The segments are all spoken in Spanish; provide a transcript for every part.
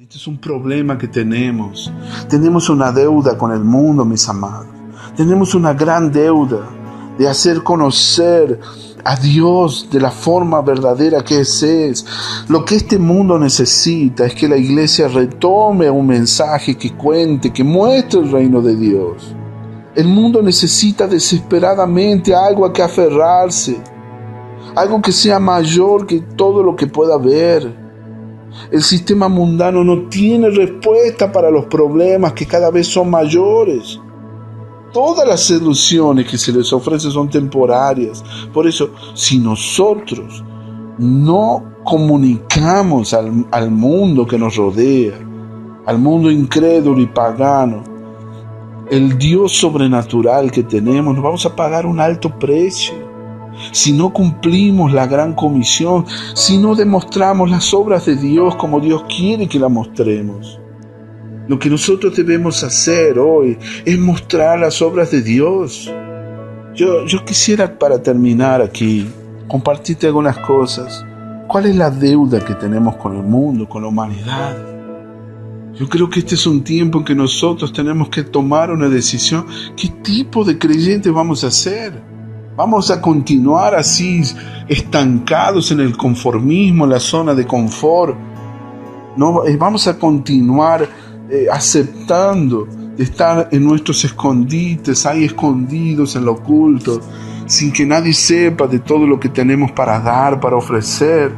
Este es un problema que tenemos. Tenemos una deuda con el mundo, mis amados. Tenemos una gran deuda de hacer conocer a Dios de la forma verdadera que es. Lo que este mundo necesita es que la iglesia retome un mensaje que cuente, que muestre el reino de Dios. El mundo necesita desesperadamente algo a que aferrarse, algo que sea mayor que todo lo que pueda ver. El sistema mundano no tiene respuesta para los problemas que cada vez son mayores. Todas las seducciones que se les ofrece son temporarias. Por eso, si nosotros no comunicamos al, al mundo que nos rodea, al mundo incrédulo y pagano, el Dios sobrenatural que tenemos, nos vamos a pagar un alto precio si no cumplimos la gran comisión, si no demostramos las obras de Dios como Dios quiere que las mostremos. Lo que nosotros debemos hacer hoy es mostrar las obras de Dios. Yo, yo quisiera para terminar aquí compartirte algunas cosas. ¿Cuál es la deuda que tenemos con el mundo, con la humanidad? Yo creo que este es un tiempo en que nosotros tenemos que tomar una decisión. ¿Qué tipo de creyentes vamos a ser? Vamos a continuar así estancados en el conformismo, en la zona de confort. No, eh, vamos a continuar eh, aceptando estar en nuestros escondites, ahí escondidos en lo oculto, sin que nadie sepa de todo lo que tenemos para dar, para ofrecer.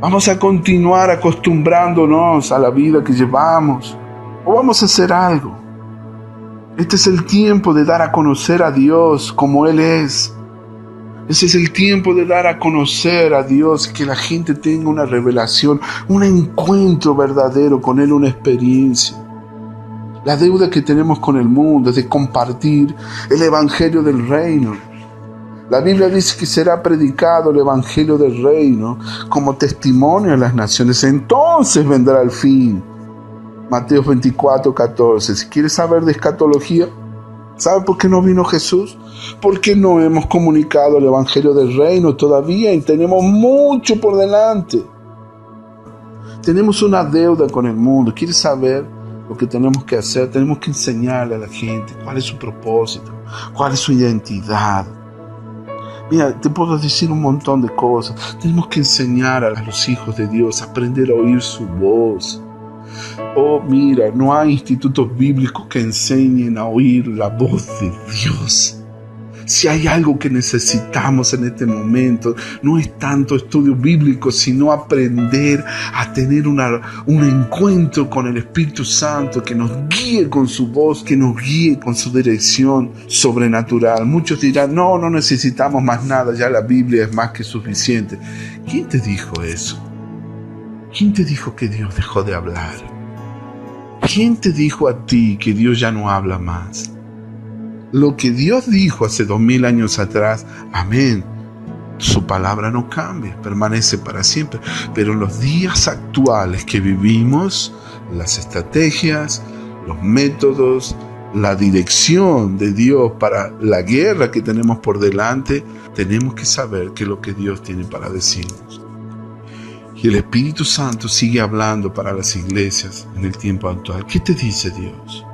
Vamos a continuar acostumbrándonos a la vida que llevamos. O vamos a hacer algo. Este es el tiempo de dar a conocer a Dios como Él es. Ese es el tiempo de dar a conocer a Dios, que la gente tenga una revelación, un encuentro verdadero con Él, una experiencia. La deuda que tenemos con el mundo es de compartir el Evangelio del Reino. La Biblia dice que será predicado el Evangelio del Reino como testimonio a las naciones. Entonces vendrá el fin. Mateo 24, 14. Si quieres saber de escatología, ¿sabe por qué no vino Jesús? Porque no hemos comunicado el Evangelio del Reino todavía y tenemos mucho por delante. Tenemos una deuda con el mundo. ¿Quieres saber lo que tenemos que hacer? Tenemos que enseñarle a la gente cuál es su propósito, cuál es su identidad. Mira, te puedo decir un montón de cosas. Tenemos que enseñar a los hijos de Dios, aprender a oír su voz Oh, mira, no hay institutos bíblicos que enseñen a oír la voz de Dios. Si hay algo que necesitamos en este momento, no es tanto estudio bíblico, sino aprender a tener un encuentro con el Espíritu Santo que nos guíe con su voz, que nos guíe con su dirección sobrenatural. Muchos dirán, no, no necesitamos más nada, ya la Biblia es más que suficiente. ¿Quién te dijo eso? ¿Quién te dijo que Dios dejó de hablar? ¿Quién te dijo a ti que Dios ya no habla más? Lo que Dios dijo hace dos mil años atrás, amén. Su palabra no cambia, permanece para siempre. Pero en los días actuales que vivimos, las estrategias, los métodos, la dirección de Dios para la guerra que tenemos por delante, tenemos que saber qué es lo que Dios tiene para decirnos. Y el Espíritu Santo sigue hablando para las iglesias en el tiempo actual. ¿Qué te dice Dios?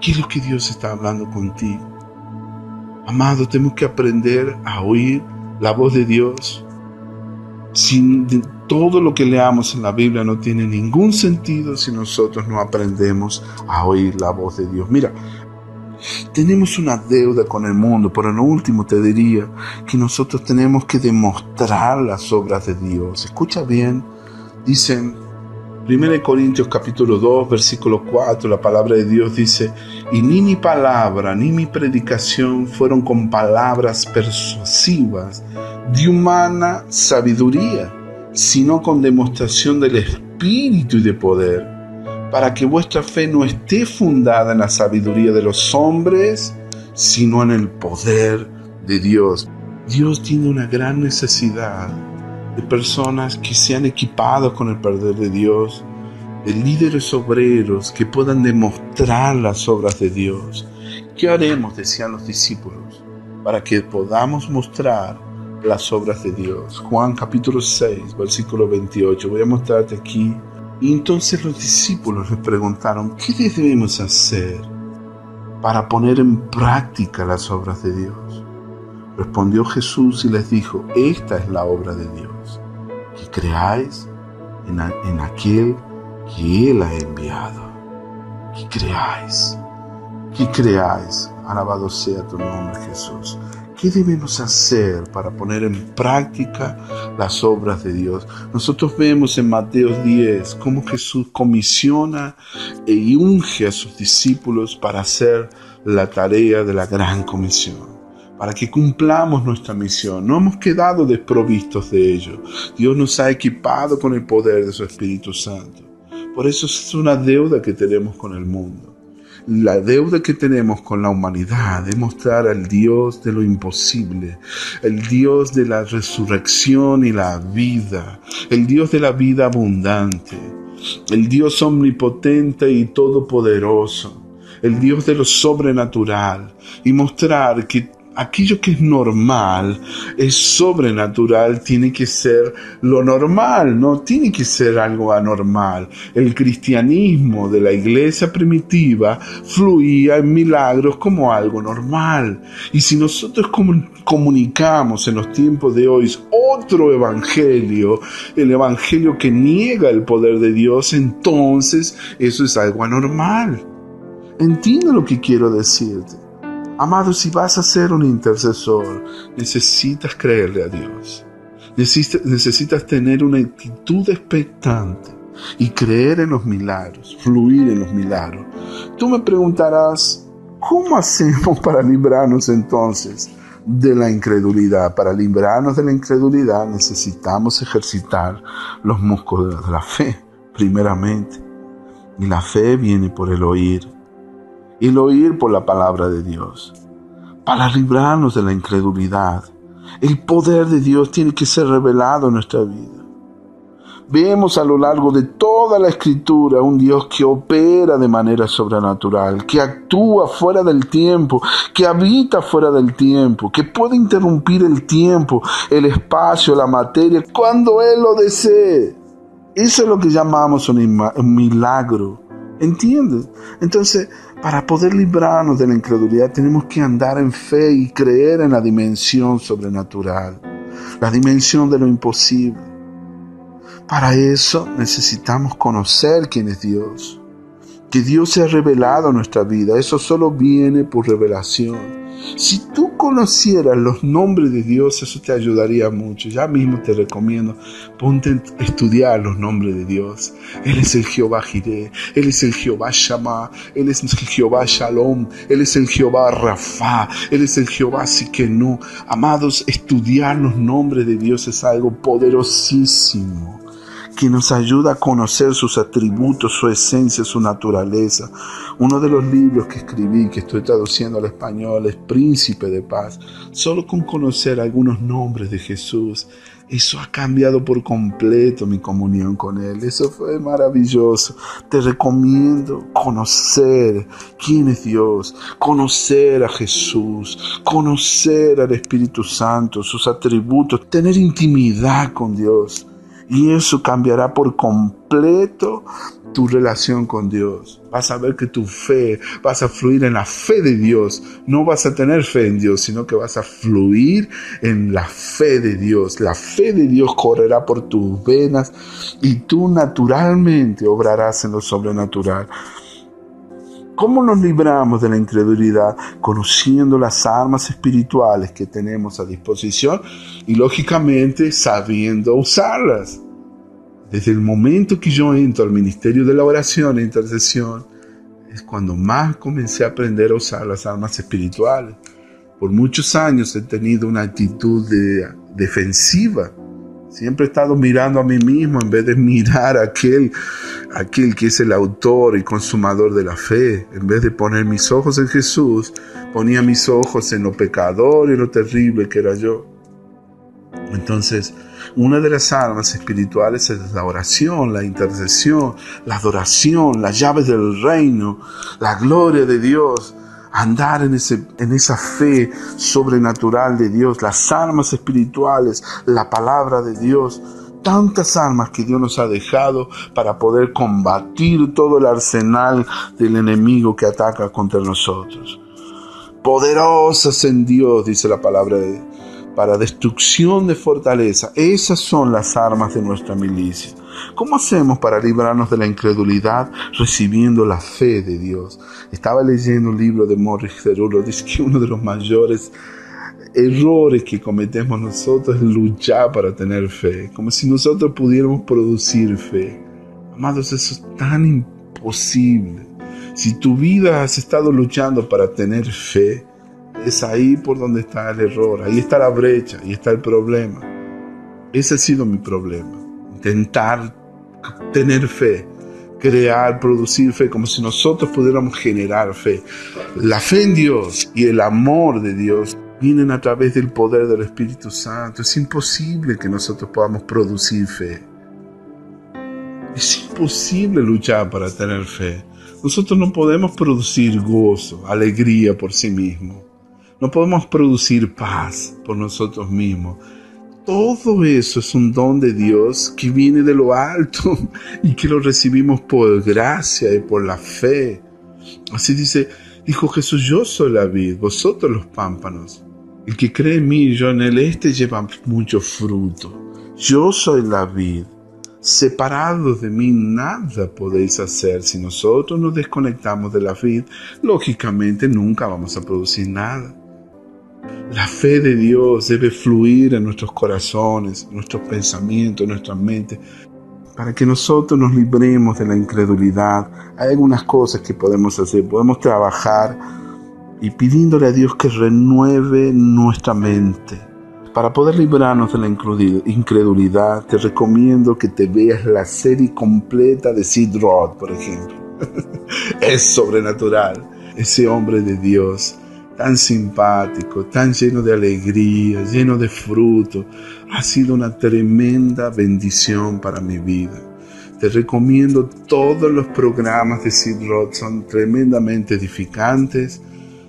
¿Qué es lo que Dios está hablando contigo? Amado, tenemos que aprender a oír la voz de Dios. Sin todo lo que leamos en la Biblia no tiene ningún sentido si nosotros no aprendemos a oír la voz de Dios. Mira, tenemos una deuda con el mundo, pero en último te diría que nosotros tenemos que demostrar las obras de Dios. Escucha bien, Dicen 1 Corintios capítulo 2, versículo 4, la palabra de Dios dice, y ni mi palabra ni mi predicación fueron con palabras persuasivas de humana sabiduría, sino con demostración del Espíritu y de poder, para que vuestra fe no esté fundada en la sabiduría de los hombres, sino en el poder de Dios. Dios tiene una gran necesidad de personas que se han equipado con el poder de Dios, de líderes obreros que puedan demostrar las obras de Dios. ¿Qué haremos, decían los discípulos, para que podamos mostrar las obras de Dios? Juan capítulo 6, versículo 28. Voy a mostrarte aquí Y entonces los discípulos les preguntaron, ¿qué debemos hacer para poner en práctica las obras de Dios? Respondió Jesús y les dijo, esta es la obra de Dios, que creáis en, aquel que Él ha enviado, que creáis, que creáis. Alabado sea tu nombre Jesús. ¿Qué debemos hacer para poner en práctica las obras de Dios? Nosotros vemos en Mateo 10 cómo Jesús comisiona e unge a sus discípulos para hacer la tarea de la gran comisión para que cumplamos nuestra misión. No hemos quedado desprovistos de ello. Dios nos ha equipado con el poder de su Espíritu Santo. Por eso es una deuda que tenemos con el mundo la deuda que tenemos con la humanidad de mostrar al Dios de lo imposible, el Dios de la resurrección y la vida, el Dios de la vida abundante, el Dios omnipotente y todopoderoso, el Dios de lo sobrenatural, y mostrar que aquello que es normal, es sobrenatural, tiene que ser lo normal, no tiene que ser algo anormal. El cristianismo de la iglesia primitiva fluía en milagros como algo normal. Y si nosotros comunicamos en los tiempos de hoy otro evangelio, el evangelio que niega el poder de Dios, entonces eso es algo anormal. Entiendo lo que quiero decirte. Amado, si vas a ser un intercesor, necesitas creerle a Dios. Necesitas, tener una actitud expectante y creer en los milagros, fluir en los milagros. Tú me preguntarás, ¿cómo hacemos para librarnos entonces de la incredulidad? Para librarnos de la incredulidad necesitamos ejercitar los músculos de la fe, primeramente. Y la fe viene por el oír y el oír por la palabra de Dios, para librarnos de la incredulidad. El poder de Dios tiene que ser revelado en nuestra vida. Vemos a lo largo de toda la escritura un Dios que opera de manera sobrenatural, que actúa fuera del tiempo, que habita fuera del tiempo, que puede interrumpir el tiempo, el espacio, la materia, cuando Él lo desee. Eso es lo que llamamos un milagro. ¿Entiendes? Entonces, para poder librarnos de la incredulidad tenemos que andar en fe y creer en la dimensión sobrenatural, la dimensión de lo imposible. Para eso necesitamos conocer quién es Dios, que Dios se ha revelado en nuestra vida. Eso solo viene por revelación. Si tú conocieras los nombres de Dios, eso te ayudaría mucho. Ya mismo te recomiendo, ponte a estudiar los nombres de Dios. Él es el Jehová Jireh, Él es el Jehová Shammah, Él es el Jehová Shalom, Él es el Jehová Rafa, Él es el Jehová Sikenu. Amados, estudiar los nombres de Dios es algo poderosísimo que nos ayuda a conocer sus atributos, su esencia, su naturaleza. Uno de los libros que escribí, que estoy traduciendo al español, es Príncipe de Paz. Solo con conocer algunos nombres de Jesús, eso ha cambiado por completo mi comunión con Él. Eso fue maravilloso. Te recomiendo conocer quién es Dios, conocer a Jesús, conocer al Espíritu Santo, sus atributos, tener intimidad con Dios. Y eso cambiará por completo tu relación con Dios. Vas a ver que tu fe, vas a fluir en la fe de Dios. No vas a tener fe en Dios, sino que vas a fluir en la fe de Dios. La fe de Dios correrá por tus venas y tú naturalmente obrarás en lo sobrenatural. ¿Cómo nos libramos de la incredulidad? Conociendo las armas espirituales que tenemos a disposición y lógicamente sabiendo usarlas. Desde el momento que yo entro al ministerio de la oración e intercesión, es cuando más comencé a aprender a usar las armas espirituales. Por muchos años he tenido una actitud defensiva Siempre he estado mirando a mí mismo en vez de mirar a aquel, aquel que es el autor y consumador de la fe. En vez de poner mis ojos en Jesús, ponía mis ojos en lo pecador y lo terrible que era yo. Entonces, una de las armas espirituales es la oración, la intercesión, la adoración, las llaves del reino, la gloria de Dios andar en, ese, en esa fe sobrenatural de Dios, las armas espirituales, la palabra de Dios. tantas armas que Dios nos ha dejado para poder combatir todo el arsenal del enemigo que ataca contra nosotros. Poderosas en Dios, dice la palabra de para destrucción de fortaleza. Esas son las armas de nuestra milicia. ¿Cómo hacemos para librarnos de la incredulidad recibiendo la fe de Dios? Estaba leyendo un libro de Morris Cerulo, dice que uno de los mayores errores que cometemos nosotros es luchar para tener fe, como si nosotros pudiéramos producir fe. Amados, eso es tan imposible. Si tu vida has estado luchando para tener fe, es ahí por donde está el error, ahí está la brecha, ahí está el problema. Ese ha sido mi problema, intentar tener fe, crear, producir fe, como si nosotros pudiéramos generar fe. La fe en Dios y el amor de Dios vienen a través del poder del Espíritu Santo. Es imposible que nosotros podamos producir fe. Es imposible luchar para tener fe. Nosotros no podemos producir gozo, alegría por sí mismos. No podemos producir paz por nosotros mismos. Todo eso es un don de Dios que viene de lo alto y que lo recibimos por gracia y por la fe. Así dice, dijo Jesús, yo soy la vid, vosotros los pámpanos. El que cree en mí, yo en él, este lleva mucho fruto. Yo soy la vid. Separados de mí nada podéis hacer. Si nosotros nos desconectamos de la vid, lógicamente nunca vamos a producir nada. La fe de Dios debe fluir en nuestros corazones, nuestros pensamientos, en nuestras mentes, para que nosotros nos libremos de la incredulidad. Hay algunas cosas que podemos hacer. Podemos trabajar y pidiéndole a Dios que renueve nuestra mente. Para poder librarnos de la incredulidad, te recomiendo que te veas la serie completa de Sid Roth, por ejemplo. es sobrenatural. Ese hombre de Dios tan simpático, tan lleno de alegría, lleno de fruto. Ha sido una tremenda bendición para mi vida. Te recomiendo todos los programas de Sid Roth, son tremendamente edificantes.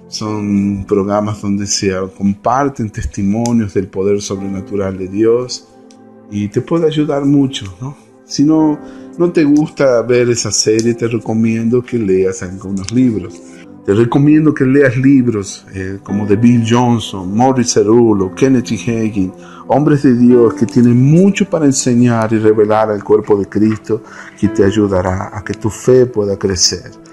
Son programas donde se comparten testimonios del poder sobrenatural de Dios y te puede ayudar mucho, ¿no? Si no, no te gusta ver esa serie, te recomiendo que leas algunos libros. Te recomiendo que leas libros eh, como de Bill Johnson, Morris Cerulo, Kenneth Hagin, hombres de Dios que tienen mucho para enseñar y revelar al cuerpo de Cristo que te ayudará a que tu fe pueda crecer.